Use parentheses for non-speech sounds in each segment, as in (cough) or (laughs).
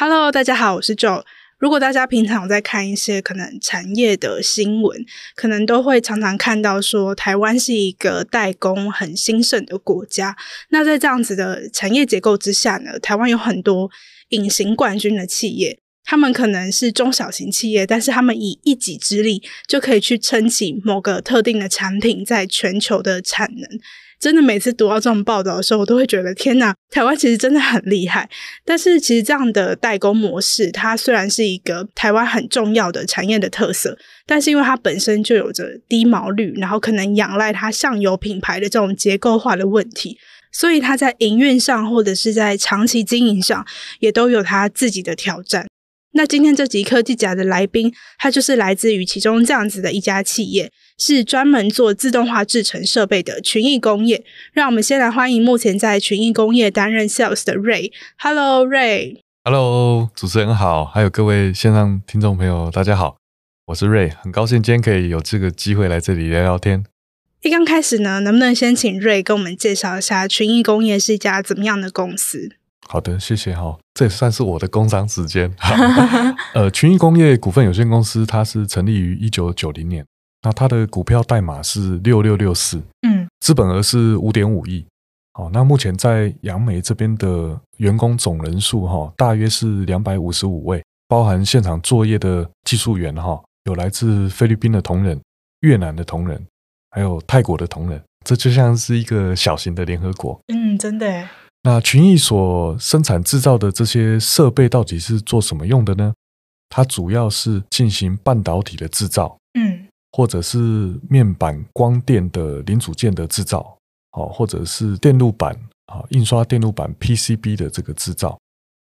Hello，大家好，我是 Joe。如果大家平常有在看一些可能产业的新闻，可能都会常常看到说，台湾是一个代工很兴盛的国家。那在这样子的产业结构之下呢，台湾有很多隐形冠军的企业，他们可能是中小型企业，但是他们以一己之力就可以去撑起某个特定的产品在全球的产能。真的每次读到这种报道的时候，我都会觉得天哪，台湾其实真的很厉害。但是其实这样的代工模式，它虽然是一个台湾很重要的产业的特色，但是因为它本身就有着低毛率，然后可能仰赖它上游品牌的这种结构化的问题，所以它在营运上或者是在长期经营上，也都有它自己的挑战。那今天这集科技甲的来宾，他就是来自于其中这样子的一家企业，是专门做自动化制成设备的群益工业。让我们先来欢迎目前在群益工业担任 Sales 的 Ray。Hello，Ray。Hello，主持人好，还有各位线上听众朋友，大家好，我是 Ray，很高兴今天可以有这个机会来这里聊聊天。一刚开始呢，能不能先请 Ray 跟我们介绍一下群益工业是一家怎么样的公司？好的，谢谢哈，这也算是我的工商时间。(laughs) 呃，群益工业股份有限公司，它是成立于一九九零年，那它的股票代码是六六六四，嗯，资本额是五点五亿。好，那目前在杨梅这边的员工总人数哈，大约是两百五十五位，包含现场作业的技术员哈，有来自菲律宾的同仁、越南的同仁，还有泰国的同仁，这就像是一个小型的联合国。嗯，真的。那群益所生产制造的这些设备到底是做什么用的呢？它主要是进行半导体的制造，嗯，或者是面板、光电的零组件的制造，哦，或者是电路板啊，印刷电路板 PCB 的这个制造。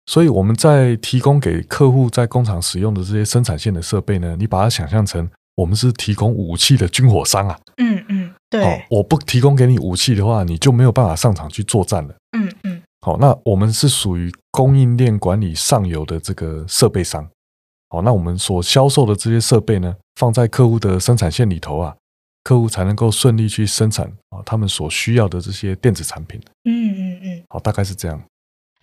所以我们在提供给客户在工厂使用的这些生产线的设备呢，你把它想象成我们是提供武器的军火商啊，嗯嗯，对，哦，我不提供给你武器的话，你就没有办法上场去作战了，嗯。好，那我们是属于供应链管理上游的这个设备商。好，那我们所销售的这些设备呢，放在客户的生产线里头啊，客户才能够顺利去生产啊他们所需要的这些电子产品。嗯嗯嗯。好，大概是这样。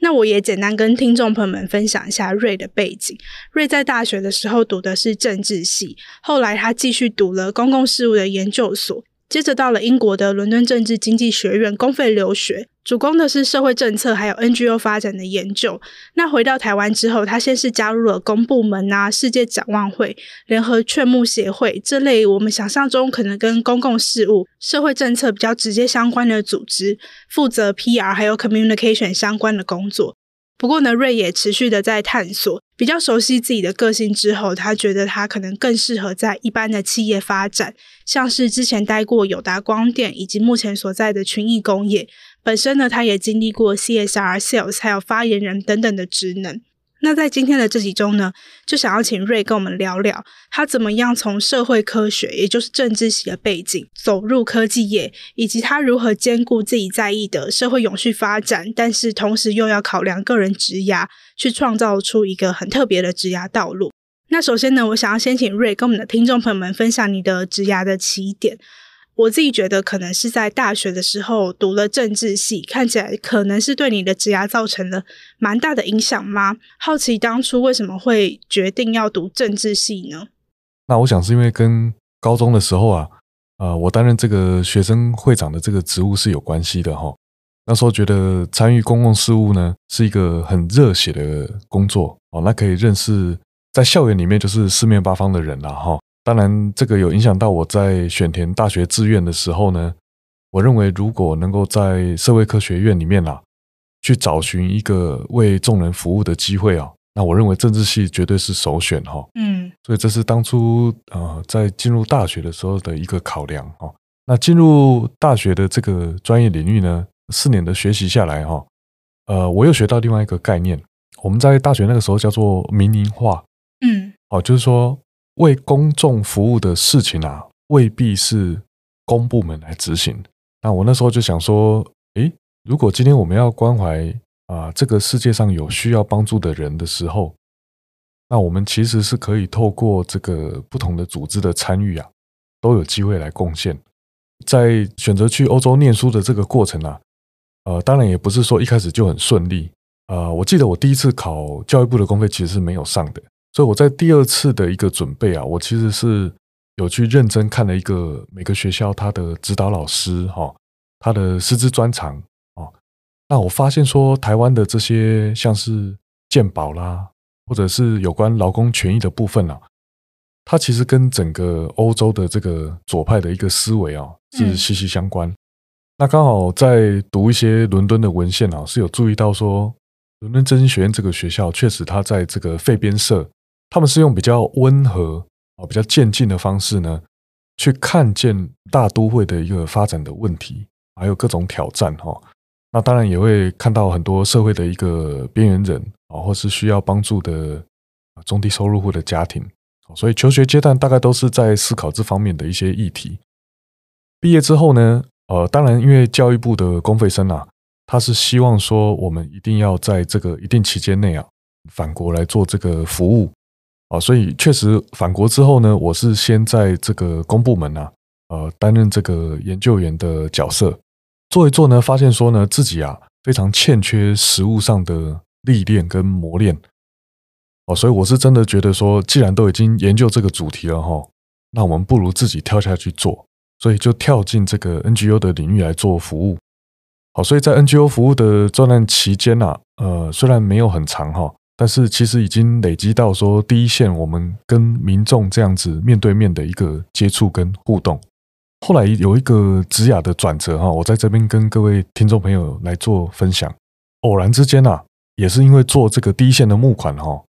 那我也简单跟听众朋友们分享一下瑞的背景。瑞在大学的时候读的是政治系，后来他继续读了公共事务的研究所。接着到了英国的伦敦政治经济学院公费留学，主攻的是社会政策还有 NGO 发展的研究。那回到台湾之后，他先是加入了公部门啊、世界展望会、联合劝募协会这类我们想象中可能跟公共事务、社会政策比较直接相关的组织，负责 PR 还有 communication 相关的工作。不过呢，瑞也持续的在探索，比较熟悉自己的个性之后，他觉得他可能更适合在一般的企业发展，像是之前待过友达光电，以及目前所在的群益工业。本身呢，他也经历过 CSR、Sales 还有发言人等等的职能。那在今天的这集中呢，就想要请瑞跟我们聊聊，他怎么样从社会科学，也就是政治系的背景走入科技业，以及他如何兼顾自己在意的社会永续发展，但是同时又要考量个人职涯，去创造出一个很特别的职涯道路。那首先呢，我想要先请瑞跟我们的听众朋友们分享你的职涯的起点。我自己觉得可能是在大学的时候读了政治系，看起来可能是对你的职涯造成了蛮大的影响吗？好奇当初为什么会决定要读政治系呢？那我想是因为跟高中的时候啊，呃，我担任这个学生会长的这个职务是有关系的哈。那时候觉得参与公共事务呢是一个很热血的工作哦，那可以认识在校园里面就是四面八方的人了哈。当然，这个有影响到我在选填大学志愿的时候呢。我认为，如果能够在社会科学院里面啊，去找寻一个为众人服务的机会啊，那我认为政治系绝对是首选哈。嗯，所以这是当初呃在进入大学的时候的一个考量哈。那进入大学的这个专业领域呢，四年的学习下来哈，呃，我又学到另外一个概念，我们在大学那个时候叫做民营化，嗯，哦，就是说为公众服务的事情啊，未必是公部门来执行。那我那时候就想说，诶，如果今天我们要关怀啊，这个世界上有需要帮助的人的时候，那我们其实是可以透过这个不同的组织的参与啊，都有机会来贡献。在选择去欧洲念书的这个过程啊，呃，当然也不是说一开始就很顺利。呃，我记得我第一次考教育部的公费其实是没有上的，所以我在第二次的一个准备啊，我其实是有去认真看了一个每个学校他的指导老师哈，他的师资专长哦。那我发现说，台湾的这些像是健保啦，或者是有关劳工权益的部分啊。它其实跟整个欧洲的这个左派的一个思维啊是息息相关。那刚好在读一些伦敦的文献啊，是有注意到说，伦敦政经学院这个学校确实它在这个废边社，他们是用比较温和啊、比较渐进的方式呢，去看见大都会的一个发展的问题，还有各种挑战哈。那当然也会看到很多社会的一个边缘人啊，或是需要帮助的中低收入户的家庭。所以求学阶段大概都是在思考这方面的一些议题。毕业之后呢，呃，当然因为教育部的公费生啊，他是希望说我们一定要在这个一定期间内啊返国来做这个服务啊，所以确实返国之后呢，我是先在这个公部门啊，呃，担任这个研究员的角色，做一做呢，发现说呢自己啊非常欠缺实务上的历练跟磨练。哦，所以我是真的觉得说，既然都已经研究这个主题了哈，那我们不如自己跳下去做，所以就跳进这个 NGO 的领域来做服务。好，所以在 NGO 服务的这段期间呐，呃，虽然没有很长哈，但是其实已经累积到说第一线，我们跟民众这样子面对面的一个接触跟互动。后来有一个职雅的转折哈，我在这边跟各位听众朋友来做分享。偶然之间呐，也是因为做这个第一线的募款哈。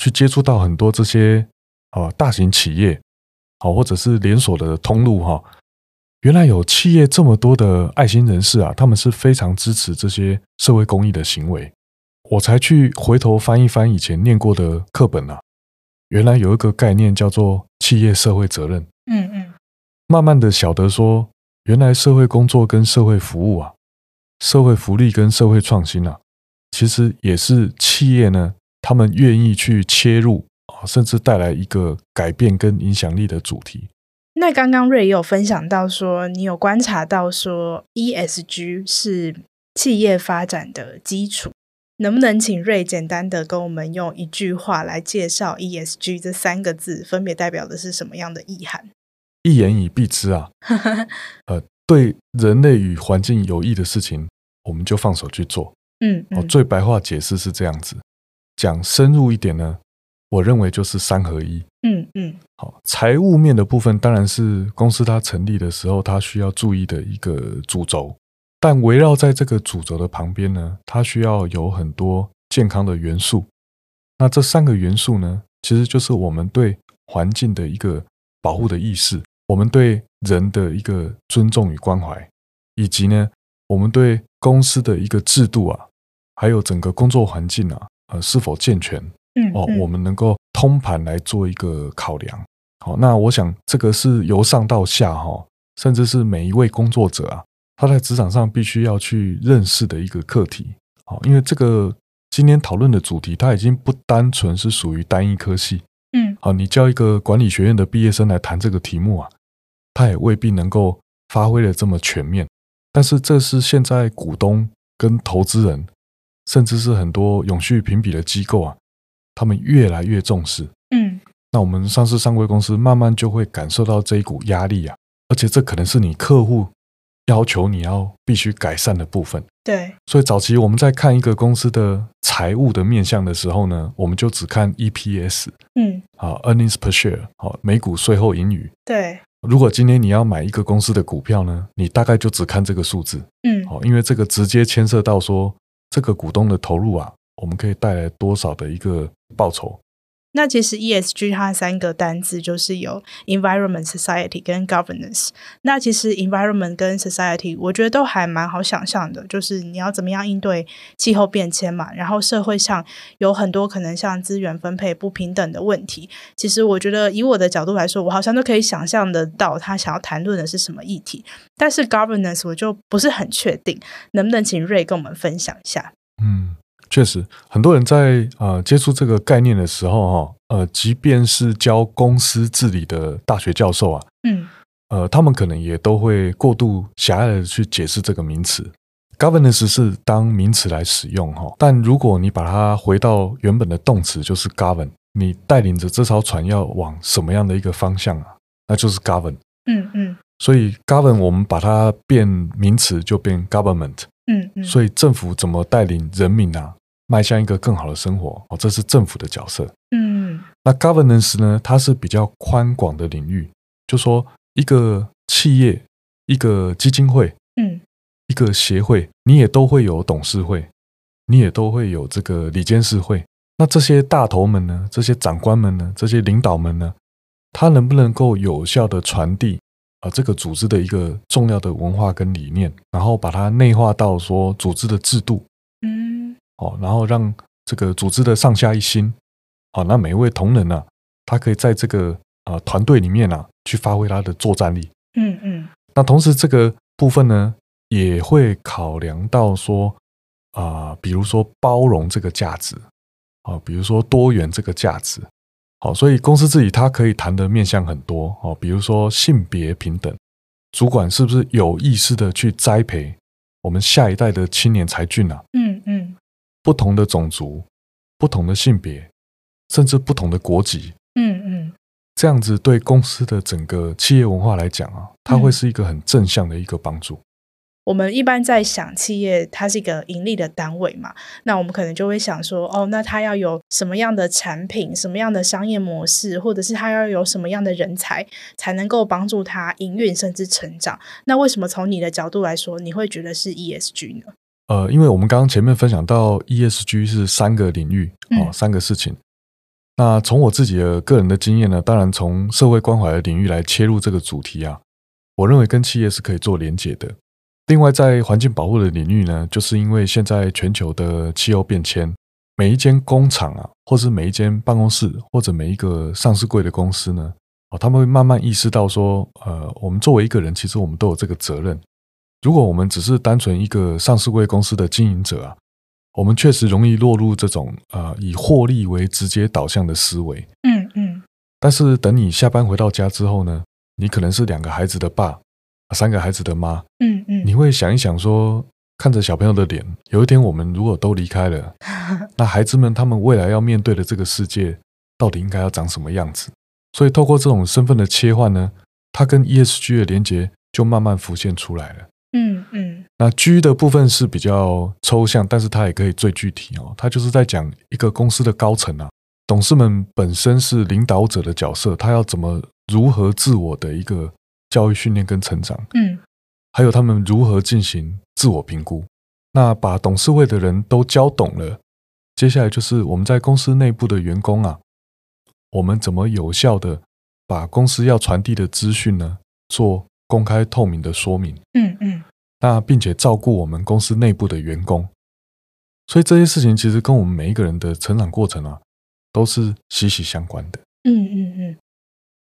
去接触到很多这些啊大型企业，好或者是连锁的通路哈，原来有企业这么多的爱心人士啊，他们是非常支持这些社会公益的行为，我才去回头翻一翻以前念过的课本啊，原来有一个概念叫做企业社会责任，嗯嗯，慢慢的晓得说，原来社会工作跟社会服务啊，社会福利跟社会创新啊，其实也是企业呢。他们愿意去切入啊，甚至带来一个改变跟影响力的主题。那刚刚 Ray 也有分享到说，你有观察到说 ESG 是企业发展的基础，能不能请 Ray 简单的跟我们用一句话来介绍 ESG 这三个字分别代表的是什么样的意涵？一言以蔽之啊，(laughs) 呃，对人类与环境有益的事情，我们就放手去做。嗯，嗯，哦，最白话解释是这样子。讲深入一点呢，我认为就是三合一。嗯嗯，好，财务面的部分当然是公司它成立的时候它需要注意的一个主轴，但围绕在这个主轴的旁边呢，它需要有很多健康的元素。那这三个元素呢，其实就是我们对环境的一个保护的意识，我们对人的一个尊重与关怀，以及呢，我们对公司的一个制度啊，还有整个工作环境啊。呃，是否健全？嗯，哦，我们能够通盘来做一个考量。好，那我想这个是由上到下哈，甚至是每一位工作者啊，他在职场上必须要去认识的一个课题。好，因为这个今天讨论的主题，它已经不单纯是属于单一科系。嗯，好，你叫一个管理学院的毕业生来谈这个题目啊，他也未必能够发挥的这么全面。但是这是现在股东跟投资人。甚至是很多永续评比的机构啊，他们越来越重视。嗯，那我们上市上柜公司慢慢就会感受到这一股压力啊，而且这可能是你客户要求你要必须改善的部分。对，所以早期我们在看一个公司的财务的面向的时候呢，我们就只看 EPS，嗯，啊，earnings per share，好，每股税后盈余。对，如果今天你要买一个公司的股票呢，你大概就只看这个数字。嗯，好，因为这个直接牵涉到说。这个股东的投入啊，我们可以带来多少的一个报酬？那其实 ESG 它三个单字就是有 environment、society 跟 governance。那其实 environment 跟 society 我觉得都还蛮好想象的，就是你要怎么样应对气候变迁嘛。然后社会上有很多可能像资源分配不平等的问题。其实我觉得以我的角度来说，我好像都可以想象得到他想要谈论的是什么议题。但是 governance 我就不是很确定，能不能请 Ray 跟我们分享一下？嗯。确实，很多人在呃接触这个概念的时候，哈，呃，即便是教公司治理的大学教授啊，嗯，呃，他们可能也都会过度狭隘的去解释这个名词。Governance 是当名词来使用，哈，但如果你把它回到原本的动词，就是 govern，你带领着这艘船要往什么样的一个方向啊？那就是 govern，嗯嗯。所以 govern 我们把它变名词就变 government，嗯嗯。所以政府怎么带领人民啊？迈向一个更好的生活哦，这是政府的角色。嗯，那 governance 呢？它是比较宽广的领域，就说一个企业、一个基金会、嗯，一个协会，你也都会有董事会，你也都会有这个理监事会。那这些大头们呢？这些长官们呢？这些领导们呢？他能不能够有效地传递啊这个组织的一个重要的文化跟理念，然后把它内化到说组织的制度？哦，然后让这个组织的上下一心，好，那每一位同仁呢，他可以在这个啊团队里面啊，去发挥他的作战力。嗯嗯。那同时这个部分呢，也会考量到说啊，比如说包容这个价值，啊，比如说多元这个价值。好，所以公司自己它可以谈的面向很多哦，比如说性别平等，主管是不是有意识的去栽培我们下一代的青年才俊啊？嗯嗯。不同的种族、不同的性别，甚至不同的国籍，嗯嗯，这样子对公司的整个企业文化来讲啊，它会是一个很正向的一个帮助。我们一般在想企业，它是一个盈利的单位嘛，那我们可能就会想说，哦，那它要有什么样的产品、什么样的商业模式，或者是它要有什么样的人才，才能够帮助它营运甚至成长？那为什么从你的角度来说，你会觉得是 ESG 呢？呃，因为我们刚刚前面分享到 ESG 是三个领域哦，三个事情。那从我自己的个人的经验呢，当然从社会关怀的领域来切入这个主题啊，我认为跟企业是可以做连结的。另外，在环境保护的领域呢，就是因为现在全球的气候变迁，每一间工厂啊，或是每一间办公室，或者每一个上市柜的公司呢，哦，他们会慢慢意识到说，呃，我们作为一个人，其实我们都有这个责任。如果我们只是单纯一个上市贵公司的经营者啊，我们确实容易落入这种呃以获利为直接导向的思维。嗯嗯。但是等你下班回到家之后呢，你可能是两个孩子的爸，三个孩子的妈。嗯嗯。你会想一想说，看着小朋友的脸，有一天我们如果都离开了，(laughs) 那孩子们他们未来要面对的这个世界，到底应该要长什么样子？所以透过这种身份的切换呢，它跟 ESG 的连接就慢慢浮现出来了。嗯嗯，那 G 的部分是比较抽象，但是它也可以最具体哦。它就是在讲一个公司的高层啊，董事们本身是领导者的角色，他要怎么如何自我的一个教育训练跟成长，嗯，还有他们如何进行自我评估。那把董事会的人都教懂了，接下来就是我们在公司内部的员工啊，我们怎么有效的把公司要传递的资讯呢做。公开透明的说明，嗯嗯，那并且照顾我们公司内部的员工，所以这些事情其实跟我们每一个人的成长过程啊，都是息息相关的。嗯嗯嗯，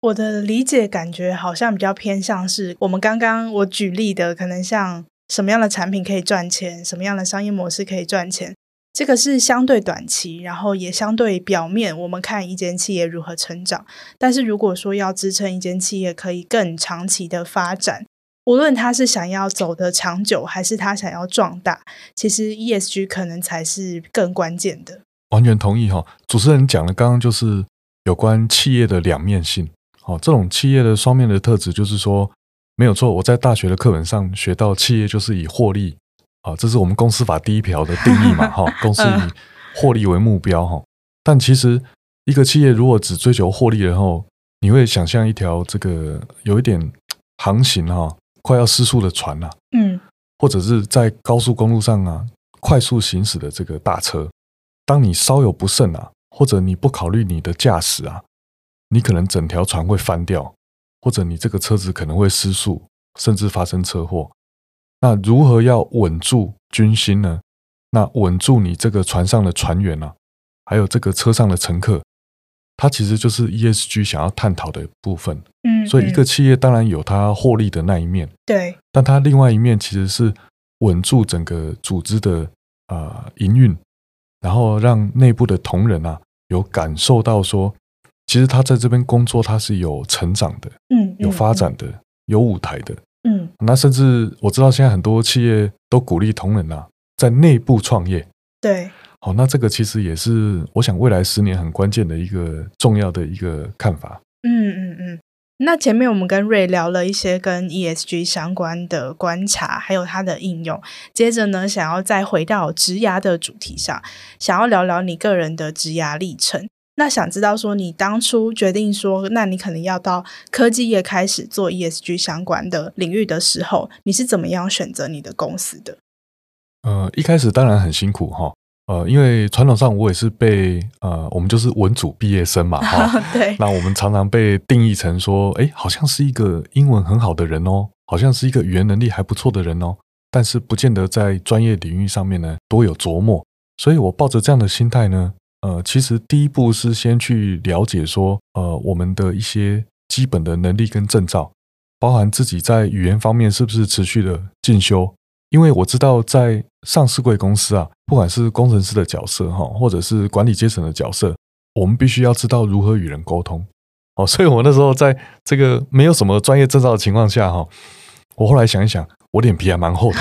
我的理解感觉好像比较偏向是我们刚刚我举例的，可能像什么样的产品可以赚钱，什么样的商业模式可以赚钱。这个是相对短期，然后也相对表面，我们看一间企业如何成长。但是如果说要支撑一间企业可以更长期的发展，无论他是想要走得长久，还是他想要壮大，其实 ESG 可能才是更关键的。完全同意哈，主持人讲的刚刚就是有关企业的两面性。好，这种企业的双面的特质，就是说没有错。我在大学的课本上学到，企业就是以获利。啊，这是我们公司法第一条的定义嘛？哈，公司以获利为目标哈。但其实一个企业如果只追求获利，然后你会想象一条这个有一点航行哈，快要失速的船呐，嗯，或者是在高速公路上啊快速行驶的这个大车，当你稍有不慎啊，或者你不考虑你的驾驶啊，你可能整条船会翻掉，或者你这个车子可能会失速，甚至发生车祸。那如何要稳住军心呢？那稳住你这个船上的船员啊，还有这个车上的乘客，它其实就是 ESG 想要探讨的部分。嗯，所以一个企业当然有它获利的那一面，对，但它另外一面其实是稳住整个组织的啊营运，然后让内部的同仁啊有感受到说，其实他在这边工作他是有成长的，嗯，有发展的，有舞台的，嗯，那甚至我知道现在很多企业都鼓励同仁啊。在内部创业，对，好，那这个其实也是我想未来十年很关键的一个重要的一个看法。嗯嗯嗯。那前面我们跟 Ray 聊了一些跟 ESG 相关的观察，还有它的应用。接着呢，想要再回到职涯的主题上，想要聊聊你个人的职涯历程。那想知道说，你当初决定说，那你可能要到科技业开始做 ESG 相关的领域的时候，你是怎么样选择你的公司的？呃，一开始当然很辛苦哈，呃，因为传统上我也是被呃，我们就是文组毕业生嘛，哈，(laughs) 对，那我们常常被定义成说，哎，好像是一个英文很好的人哦，好像是一个语言能力还不错的人哦，但是不见得在专业领域上面呢多有琢磨，所以我抱着这样的心态呢，呃，其实第一步是先去了解说，呃，我们的一些基本的能力跟证照，包含自己在语言方面是不是持续的进修。因为我知道，在上市贵公司啊，不管是工程师的角色哈，或者是管理阶层的角色，我们必须要知道如何与人沟通。哦，所以我那时候在这个没有什么专业证照的情况下哈，我后来想一想，我脸皮还蛮厚的。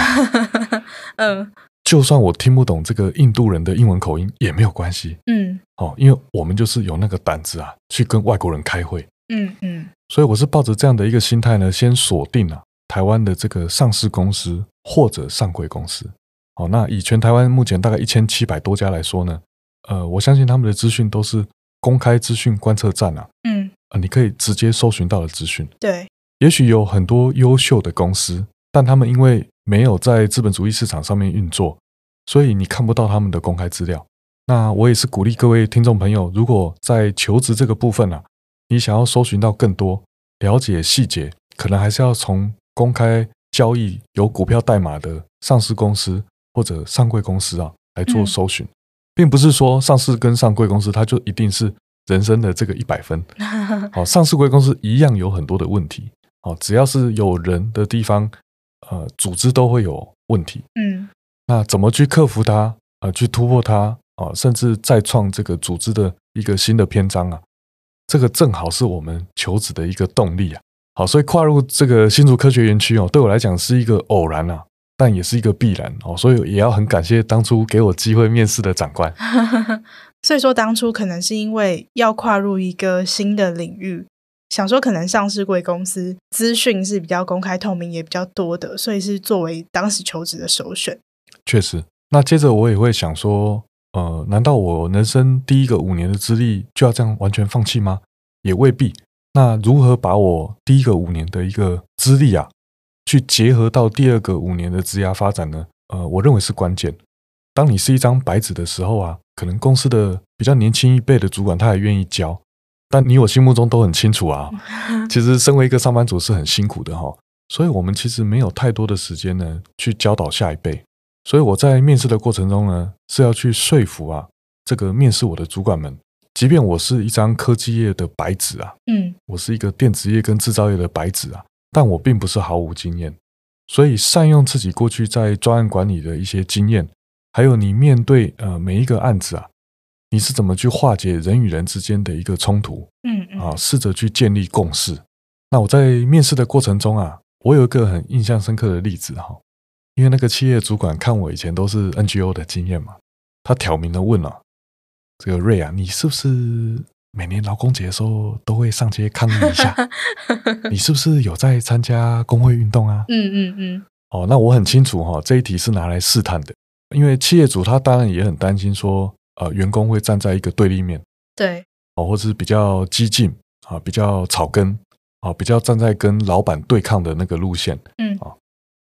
(laughs) 嗯，就算我听不懂这个印度人的英文口音也没有关系。嗯，哦，因为我们就是有那个胆子啊，去跟外国人开会。嗯嗯，所以我是抱着这样的一个心态呢，先锁定了。台湾的这个上市公司或者上柜公司，哦，那以全台湾目前大概一千七百多家来说呢，呃，我相信他们的资讯都是公开资讯观测站啊，嗯，呃，你可以直接搜寻到的资讯。对，也许有很多优秀的公司，但他们因为没有在资本主义市场上面运作，所以你看不到他们的公开资料。那我也是鼓励各位听众朋友，如果在求职这个部分啊，你想要搜寻到更多了解细节，可能还是要从。公开交易有股票代码的上市公司或者上柜公司啊，来做搜寻，并不是说上市跟上柜公司它就一定是人生的这个一百分。(laughs) 好，上市柜公司一样有很多的问题。好，只要是有人的地方，呃，组织都会有问题。嗯，那怎么去克服它？呃，去突破它啊，甚至再创这个组织的一个新的篇章啊，这个正好是我们求职的一个动力啊。好，所以跨入这个新竹科学园区哦，对我来讲是一个偶然啊，但也是一个必然哦，所以也要很感谢当初给我机会面试的长官。(laughs) 所以说，当初可能是因为要跨入一个新的领域，想说可能上市贵公司资讯是比较公开透明，也比较多的，所以是作为当时求职的首选。确实，那接着我也会想说，呃，难道我人生第一个五年的资历就要这样完全放弃吗？也未必。那如何把我第一个五年的一个资历啊，去结合到第二个五年的职涯发展呢？呃，我认为是关键。当你是一张白纸的时候啊，可能公司的比较年轻一辈的主管他也愿意教，但你我心目中都很清楚啊，其实身为一个上班族是很辛苦的哈。所以我们其实没有太多的时间呢，去教导下一辈。所以我在面试的过程中呢，是要去说服啊，这个面试我的主管们。即便我是一张科技业的白纸啊，嗯，我是一个电子业跟制造业的白纸啊，但我并不是毫无经验，所以善用自己过去在专案管理的一些经验，还有你面对呃每一个案子啊，你是怎么去化解人与人之间的一个冲突，嗯嗯，啊，试着去建立共识。那我在面试的过程中啊，我有一个很印象深刻的例子哈，因为那个企业主管看我以前都是 NGO 的经验嘛，他挑明的问了。这个瑞啊，你是不是每年劳工节的时候都会上街抗议一下？(laughs) 你是不是有在参加工会运动啊？嗯嗯嗯。哦，那我很清楚哈，这一题是拿来试探的，因为企业主他当然也很担心说，呃，员工会站在一个对立面，对，哦，或者是比较激进啊，比较草根啊，比较站在跟老板对抗的那个路线，嗯啊。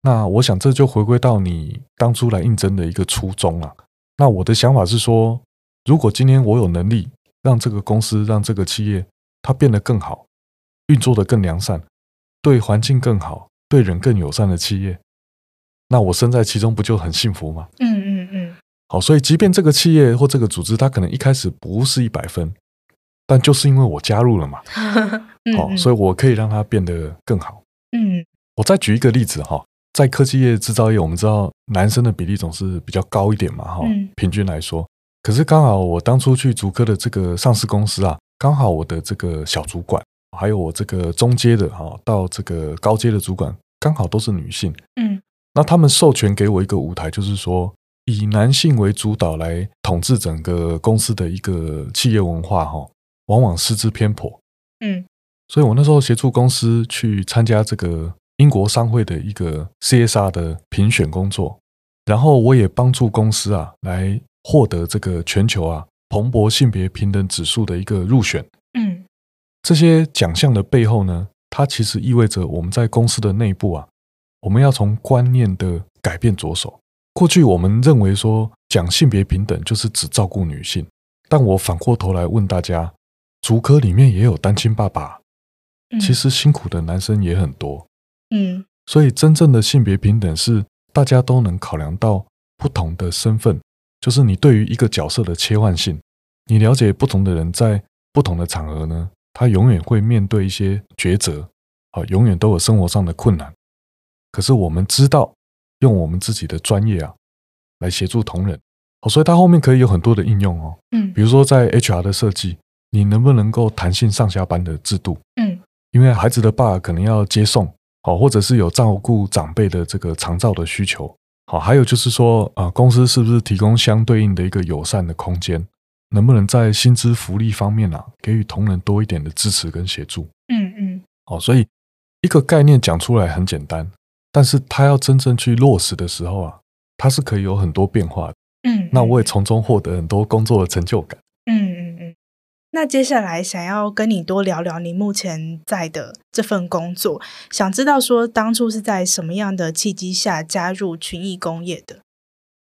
那我想这就回归到你当初来应征的一个初衷啊。那我的想法是说。如果今天我有能力让这个公司、让这个企业它变得更好，运作的更良善，对环境更好，对人更友善的企业，那我身在其中不就很幸福吗？嗯嗯嗯。好，所以即便这个企业或这个组织，它可能一开始不是一百分，但就是因为我加入了嘛，(laughs) 好，所以我可以让它变得更好。嗯，我再举一个例子哈，在科技业、制造业，我们知道男生的比例总是比较高一点嘛，哈，平均来说。可是刚好我当初去竹科的这个上市公司啊，刚好我的这个小主管，还有我这个中阶的哈，到这个高阶的主管，刚好都是女性。嗯，那他们授权给我一个舞台，就是说。以男性为主导来统治整个公司的一个企业文化，哈，往往失之偏颇。嗯，所以我那时候协助公司去参加这个英国商会的一个 CSR 的评选工作，然后我也帮助公司啊来获得这个全球啊蓬勃性别平等指数的一个入选。嗯，这些奖项的背后呢，它其实意味着我们在公司的内部啊，我们要从观念的改变着手。过去我们认为说讲性别平等就是只照顾女性，但我反过头来问大家，主科里面也有单亲爸爸，其实辛苦的男生也很多，嗯，所以真正的性别平等是大家都能考量到不同的身份，就是你对于一个角色的切换性，你了解不同的人在不同的场合呢，他永远会面对一些抉择，啊，永远都有生活上的困难，可是我们知道。用我们自己的专业啊，来协助同仁，哦，所以它后面可以有很多的应用哦，嗯，比如说在 HR 的设计，你能不能够弹性上下班的制度，嗯，因为孩子的爸可能要接送，哦，或者是有照顾长辈的这个长照的需求，好，还有就是说啊，公司是不是提供相对应的一个友善的空间，能不能在薪资福利方面啊，给予同仁多一点的支持跟协助，嗯嗯，好，所以一个概念讲出来很简单。但是他要真正去落实的时候啊，他是可以有很多变化的。嗯，那我也从中获得很多工作的成就感。嗯嗯嗯。那接下来想要跟你多聊聊你目前在的这份工作，想知道说当初是在什么样的契机下加入群益工业的？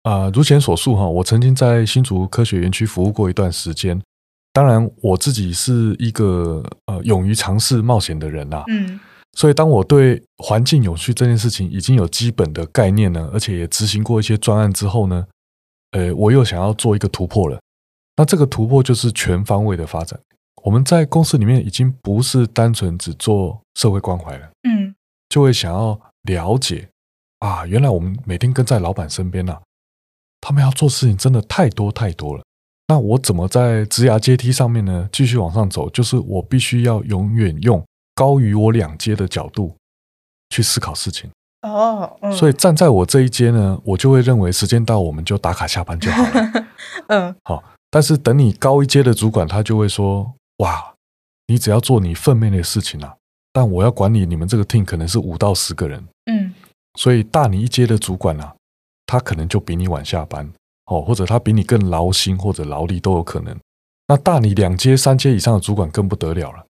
啊、呃，如前所述哈，我曾经在新竹科学园区服务过一段时间。当然，我自己是一个呃勇于尝试冒险的人呐、啊。嗯。所以，当我对环境永续这件事情已经有基本的概念呢，而且也执行过一些专案之后呢，呃，我又想要做一个突破了。那这个突破就是全方位的发展。我们在公司里面已经不是单纯只做社会关怀了，嗯，就会想要了解啊，原来我们每天跟在老板身边啊，他们要做事情真的太多太多了。那我怎么在职涯阶梯上面呢，继续往上走？就是我必须要永远用。高于我两阶的角度去思考事情哦，嗯、所以站在我这一阶呢，我就会认为时间到我们就打卡下班就好了。(laughs) 嗯，好，但是等你高一阶的主管，他就会说：哇，你只要做你分内的事情啊，但我要管理你们这个 team 可能是五到十个人，嗯，所以大你一阶的主管啊，他可能就比你晚下班，哦，或者他比你更劳心或者劳力都有可能。那大你两阶、三阶以上的主管更不得了了。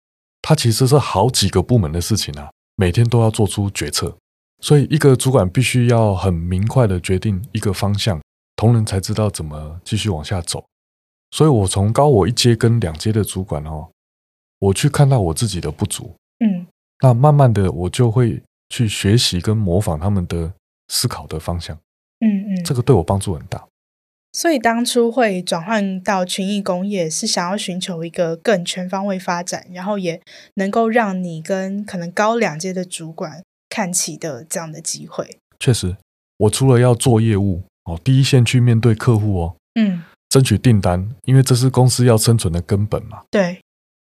它其实是好几个部门的事情啊，每天都要做出决策，所以一个主管必须要很明快的决定一个方向，同仁才知道怎么继续往下走。所以我从高我一阶跟两阶的主管哦，我去看到我自己的不足，嗯，那慢慢的我就会去学习跟模仿他们的思考的方向，嗯嗯，这个对我帮助很大。所以当初会转换到群益工业，是想要寻求一个更全方位发展，然后也能够让你跟可能高两阶的主管看齐的这样的机会。确实，我除了要做业务哦，第一线去面对客户哦，嗯，争取订单，因为这是公司要生存的根本嘛。对。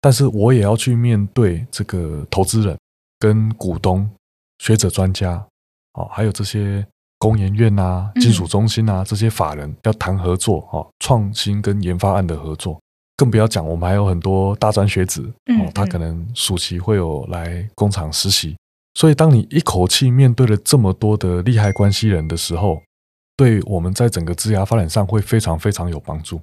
但是我也要去面对这个投资人、跟股东、学者专家，哦，还有这些。工研院啊，金属中心啊，这些法人要谈合作哦，创新跟研发案的合作，更不要讲，我们还有很多大专学子哦，他可能暑期会有来工厂实习，所以当你一口气面对了这么多的利害关系人的时候，对我们在整个职涯发展上会非常非常有帮助。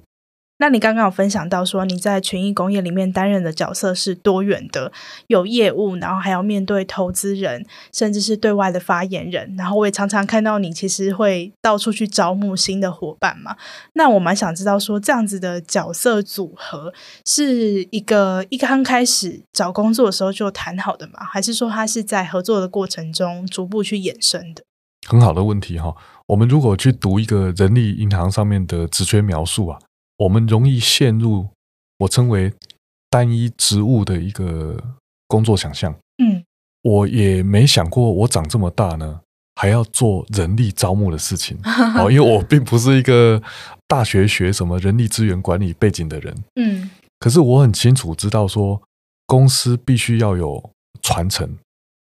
那你刚刚有分享到说你在群益工业里面担任的角色是多元的，有业务，然后还要面对投资人，甚至是对外的发言人。然后我也常常看到你其实会到处去招募新的伙伴嘛。那我蛮想知道说这样子的角色组合是一个一刚开始找工作的时候就谈好的吗？还是说它是在合作的过程中逐步去衍生的？很好的问题哈。我们如果去读一个人力银行上面的职缺描述啊，我们容易陷入我称为单一职务的一个工作想象。嗯，我也没想过我长这么大呢，还要做人力招募的事情。(laughs) 哦，因为我并不是一个大学学什么人力资源管理背景的人。嗯，可是我很清楚知道说，公司必须要有传承。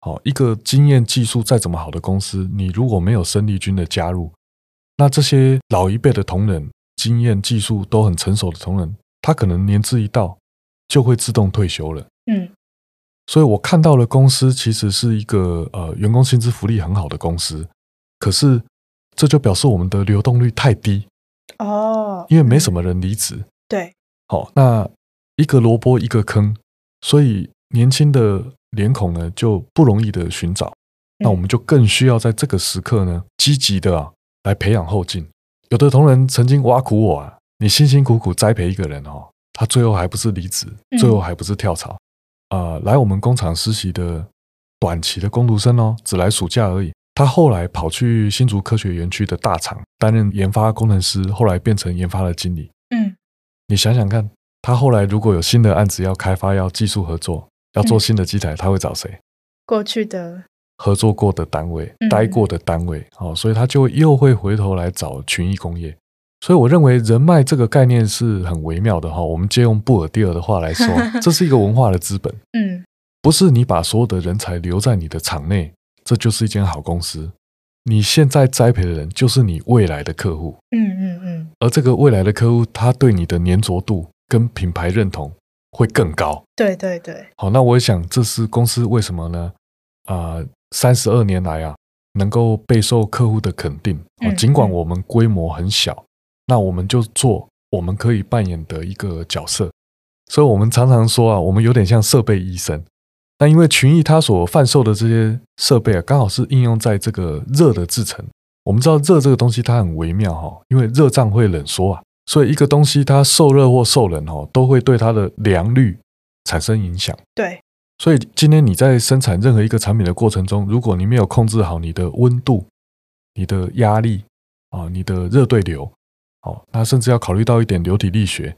好，一个经验技术再怎么好的公司，你如果没有生力军的加入，那这些老一辈的同仁，经验技术都很成熟的同仁，他可能年资一到就会自动退休了。嗯，所以我看到了公司其实是一个呃员工薪资福利很好的公司，可是这就表示我们的流动率太低哦，因为没什么人离职。对，好，那一个萝卜一个坑，所以年轻的。脸孔呢就不容易的寻找，那我们就更需要在这个时刻呢积极的啊来培养后进。有的同仁曾经挖苦我啊，你辛辛苦苦栽培一个人哦，他最后还不是离职，最后还不是跳槽啊、呃？来我们工厂实习的短期的工读生哦，只来暑假而已。他后来跑去新竹科学园区的大厂担任研发工程师，后来变成研发的经理。嗯，你想想看，他后来如果有新的案子要开发，要技术合作。要做新的机台，他会找谁？过去的合作过的单位、待过的单位，哦，所以他就又会回头来找群益工业。所以我认为人脉这个概念是很微妙的哈。我们借用布尔蒂尔的话来说，(laughs) 这是一个文化的资本。嗯，不是你把所有的人才留在你的厂内，这就是一间好公司。你现在栽培的人，就是你未来的客户。嗯嗯嗯。而这个未来的客户，他对你的粘着度跟品牌认同。会更高，对对对。好，那我想这是公司为什么呢？啊，三十二年来啊，能够备受客户的肯定。嗯，尽管我们规模很小，那我们就做我们可以扮演的一个角色。所以我们常常说啊，我们有点像设备医生。那因为群益它所贩售的这些设备啊，刚好是应用在这个热的制成。我们知道热这个东西它很微妙哈，因为热胀会冷缩啊。所以一个东西它受热或受冷哦，都会对它的良率产生影响。对，所以今天你在生产任何一个产品的过程中，如果你没有控制好你的温度、你的压力啊、你的热对流，哦，那甚至要考虑到一点流体力学。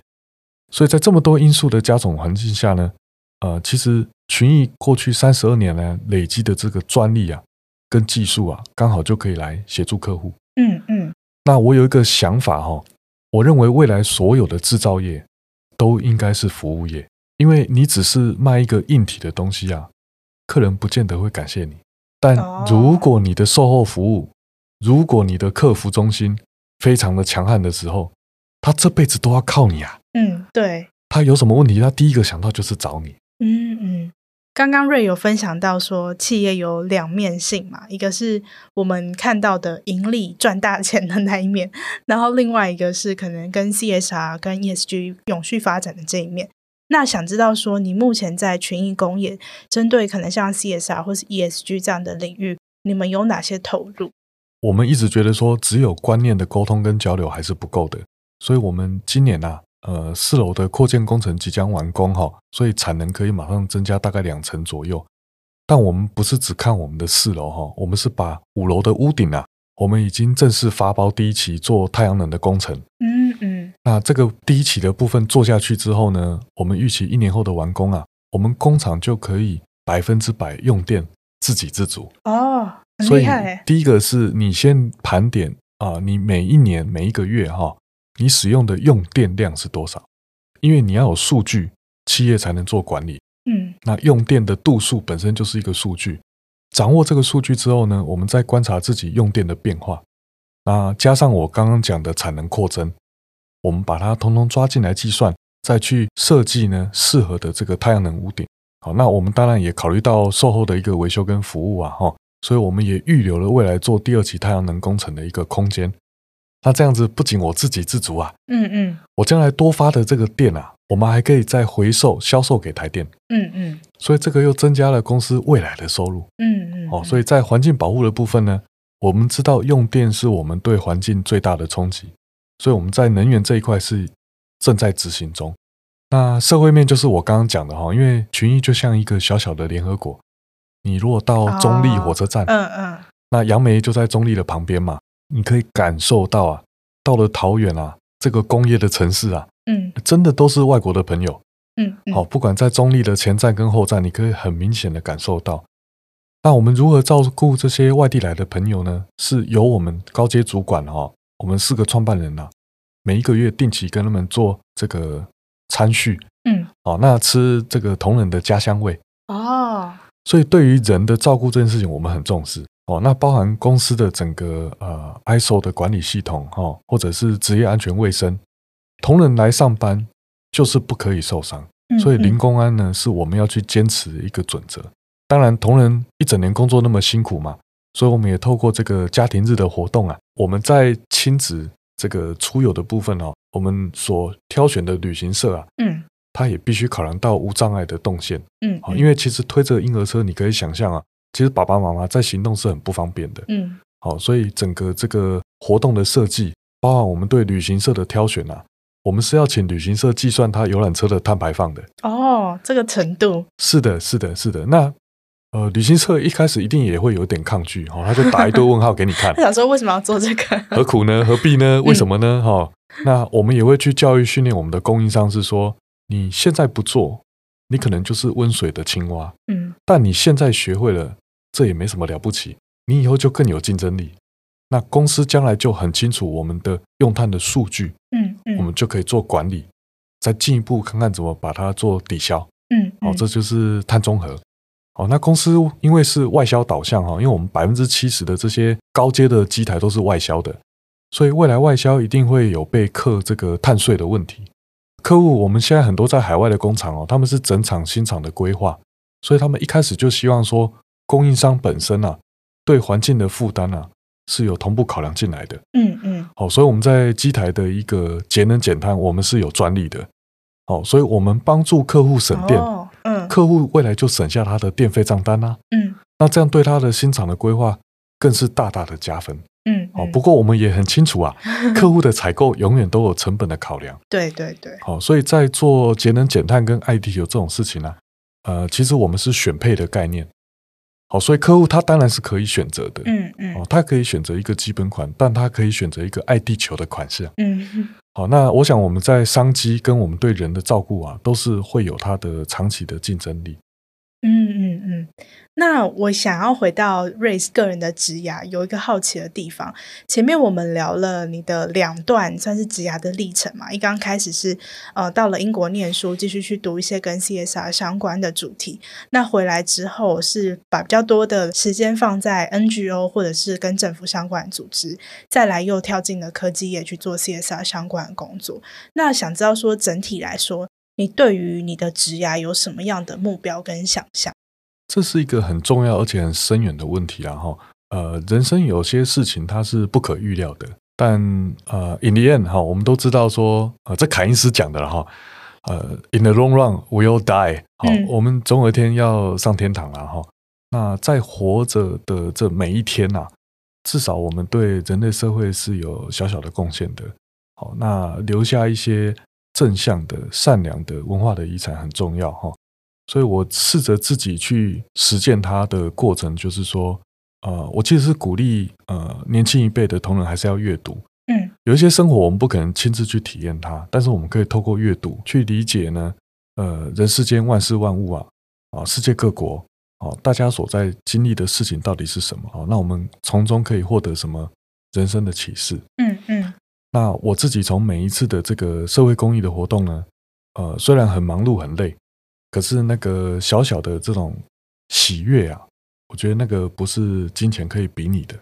所以在这么多因素的加总环境下呢，呃，其实群益过去三十二年来累积的这个专利啊，跟技术啊，刚好就可以来协助客户。嗯嗯。那我有一个想法哈。我认为未来所有的制造业都应该是服务业，因为你只是卖一个硬体的东西啊，客人不见得会感谢你。但如果你的售后服务，如果你的客服中心非常的强悍的时候，他这辈子都要靠你啊。嗯，对。他有什么问题，他第一个想到就是找你。嗯嗯。刚刚 Ray 有分享到说，企业有两面性嘛，一个是我们看到的盈利赚大钱的那一面，然后另外一个是可能跟 CSR 跟 ESG 永续发展的这一面。那想知道说，你目前在群益工业针对可能像 CSR 或是 ESG 这样的领域，你们有哪些投入？我们一直觉得说，只有观念的沟通跟交流还是不够的，所以我们今年啊。呃，四楼的扩建工程即将完工哈，所以产能可以马上增加大概两成左右。但我们不是只看我们的四楼哈，我们是把五楼的屋顶啊，我们已经正式发包第一期做太阳能的工程。嗯嗯。那这个第一期的部分做下去之后呢，我们预期一年后的完工啊，我们工厂就可以百分之百用电自给自足。哦，很厉害。所以第一个是你先盘点啊，你每一年每一个月哈。你使用的用电量是多少？因为你要有数据，企业才能做管理。嗯，那用电的度数本身就是一个数据。掌握这个数据之后呢，我们再观察自己用电的变化。那加上我刚刚讲的产能扩增，我们把它通通抓进来计算，再去设计呢适合的这个太阳能屋顶。好，那我们当然也考虑到售后的一个维修跟服务啊，哈，所以我们也预留了未来做第二期太阳能工程的一个空间。那这样子不仅我自给自足啊，嗯嗯，我将来多发的这个电啊，我们还可以再回收销售给台电，嗯嗯，所以这个又增加了公司未来的收入，嗯嗯，哦，所以在环境保护的部分呢，我们知道用电是我们对环境最大的冲击，所以我们在能源这一块是正在执行中。那社会面就是我刚刚讲的哈，因为群益就像一个小小的联合国，你如果到中立火车站，嗯嗯，那杨梅就在中立的旁边嘛。你可以感受到啊，到了桃园啊，这个工业的城市啊，嗯，真的都是外国的朋友，嗯，好，不管在中立的前站跟后站，你可以很明显的感受到。那我们如何照顾这些外地来的朋友呢？是由我们高阶主管哈，我们四个创办人呐，每一个月定期跟他们做这个餐叙，嗯，好，那吃这个同仁的家乡味。哦，所以对于人的照顾这件事情，我们很重视。哦，那包含公司的整个呃 ISO 的管理系统哈、哦，或者是职业安全卫生，同仁来上班就是不可以受伤，嗯嗯，所以零公安呢是我们要去坚持一个准则。当然，同仁一整年工作那么辛苦嘛，所以我们也透过这个家庭日的活动啊，我们在亲子这个出游的部分哦，我们所挑选的旅行社啊，嗯，它也必须考量到无障碍的动线，嗯，嗯，因为其实推着婴儿车，你可以想象啊。其实爸爸妈妈在行动是很不方便的，嗯，好，所以整个这个活动的设计，包含我们对旅行社的挑选啊，我们是要请旅行社计算它游览车的碳排放的。哦，这个程度。是的，是的，是的。那呃，旅行社一开始一定也会有点抗拒，哈，他就打一堆 (laughs) 问号给你看。他想说为什么要做这个？(laughs) 何苦呢？何必呢？为什么呢？哈、嗯，那我们也会去教育训练我们的供应商，是说你现在不做，你可能就是温水的青蛙。嗯，但你现在学会了。这也没什么了不起，你以后就更有竞争力。那公司将来就很清楚我们的用碳的数据，嗯嗯，我们就可以做管理，再进一步看看怎么把它做抵消，嗯，嗯，好，这就是碳中和。好，那公司因为是外销导向哈，因为我们百分之七十的这些高阶的机台都是外销的，所以未来外销一定会有被课这个碳税的问题。客户我们现在很多在海外的工厂哦，他们是整厂新厂的规划，所以他们一开始就希望说。供应商本身啊，对环境的负担啊，是有同步考量进来的。嗯嗯，好，所以我们在机台的一个节能减碳，我们是有专利的。好，所以我们帮助客户省电，哦、嗯，客户未来就省下他的电费账单啊。嗯，那这样对他的新厂的规划更是大大的加分。嗯，好，不过我们也很清楚啊，(laughs) 客户的采购永远都有成本的考量。对对对。好，所以在做节能减碳跟 ITU 这种事情呢、啊，呃，其实我们是选配的概念。好，所以客户他当然是可以选择的，嗯嗯，哦，他可以选择一个基本款，但他可以选择一个爱地球的款式，嗯嗯。好，那我想我们在商机跟我们对人的照顾啊，都是会有它的长期的竞争力。嗯嗯嗯，那我想要回到 Ray 个人的职涯，有一个好奇的地方。前面我们聊了你的两段算是职涯的历程嘛，一刚开始是呃到了英国念书，继续去读一些跟 CSR 相关的主题。那回来之后是把比较多的时间放在 NGO 或者是跟政府相关的组织，再来又跳进了科技业去做 CSR 相关的工作。那想知道说整体来说。你对于你的职涯有什么样的目标跟想象？这是一个很重要而且很深远的问题啊！哈，呃，人生有些事情它是不可预料的，但呃，in the end 哈，我们都知道说，呃，这凯因斯讲的了哈，呃，in the long run we all die，好，嗯，我们总有一天要上天堂了哈。那在活着的这每一天呐，至少我们对人类社会是有小小的贡献的。好，那留下一些。正向的、善良的文化的遗产很重要哈，所以我试着自己去实践它的过程，就是说，呃，我其实是鼓励呃年轻一辈的同仁还是要阅读，嗯，有一些生活我们不可能亲自去体验它，但是我们可以透过阅读去理解呢，呃，人世间万事万物啊，啊，世界各国啊，大家所在经历的事情到底是什么啊？那我们从中可以获得什么人生的启示？嗯嗯。那我自己从每一次的这个社会公益的活动呢，呃，虽然很忙碌很累，可是那个小小的这种喜悦啊，我觉得那个不是金钱可以比拟的。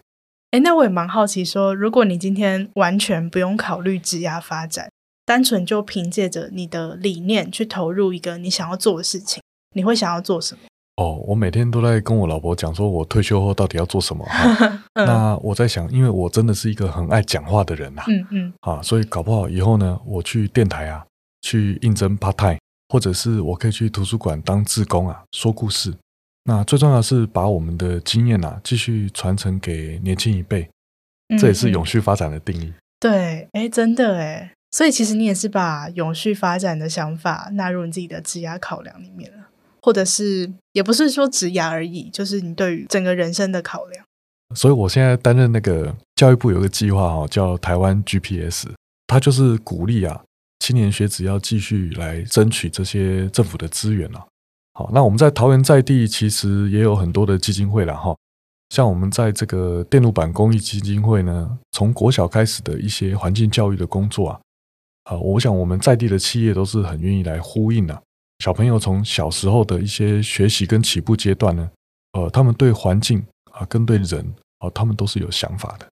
哎，那我也蛮好奇说，如果你今天完全不用考虑职业发展，单纯就凭借着你的理念去投入一个你想要做的事情，你会想要做什么？哦，我每天都在跟我老婆讲，说我退休后到底要做什么。嗯、(laughs) 那我在想，因为我真的是一个很爱讲话的人呐、啊，嗯嗯，啊，所以搞不好以后呢，我去电台啊，去应征 part time，或者是我可以去图书馆当志工啊，说故事。那最重要的是把我们的经验啊，继续传承给年轻一辈，这也是永续发展的定义。嗯、对，哎，真的哎，所以其实你也是把永续发展的想法纳入你自己的职涯考量里面了。或者是也不是说职涯而已，就是你对于整个人生的考量。所以我现在担任那个教育部有个计划哈，叫台湾 GPS，它就是鼓励啊青年学子要继续来争取这些政府的资源啊。好，那我们在桃园在地其实也有很多的基金会了哈，像我们在这个电路板公益基金会呢，从国小开始的一些环境教育的工作啊，啊，我想我们在地的企业都是很愿意来呼应的。小朋友从小时候的一些学习跟起步阶段呢，呃，他们对环境啊跟对人啊，他们都是有想法的。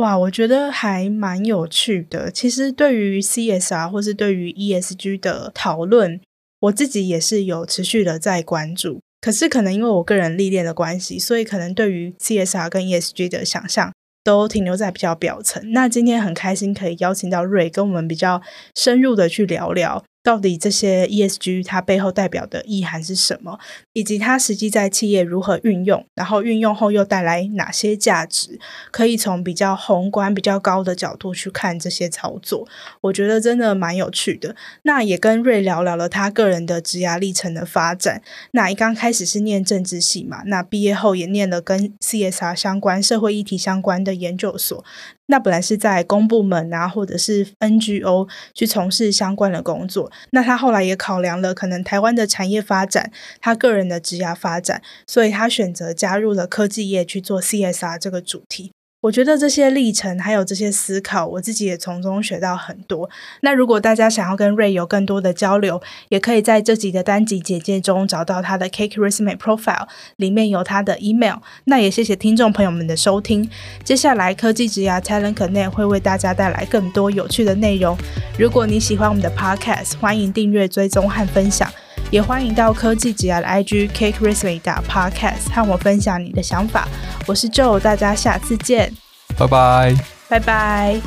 哇，我觉得还蛮有趣的。其实对于 CSR 或是对于 ESG 的讨论，我自己也是有持续的在关注。可是可能因为我个人历练的关系，所以可能对于 CSR 跟 ESG 的想象都停留在比较表层。那今天很开心可以邀请到瑞跟我们比较深入的去聊聊。到底这些 ESG 它背后代表的意涵是什么，以及它实际在企业如何运用，然后运用后又带来哪些价值？可以从比较宏观、比较高的角度去看这些操作，我觉得真的蛮有趣的。那也跟瑞聊聊了他个人的职涯历程的发展。那一刚开始是念政治系嘛，那毕业后也念了跟 CSR 相关、社会议题相关的研究所。那本来是在公部门啊，或者是 NGO 去从事相关的工作。那他后来也考量了可能台湾的产业发展，他个人的职涯发展，所以他选择加入了科技业去做 CSR 这个主题。我觉得这些历程还有这些思考，我自己也从中学到很多。那如果大家想要跟 Ray 有更多的交流，也可以在这集的单集简介中找到他的 Cake Resume Profile，里面有他的 email。那也谢谢听众朋友们的收听。接下来科技职涯 Talent Connect 会为大家带来更多有趣的内容。如果你喜欢我们的 Podcast，欢迎订阅、追踪和分享。也欢迎到科技职涯的 IG cake risley 打 Podcast 和我分享你的想法。我是 Joe，大家下次见，拜拜，拜拜。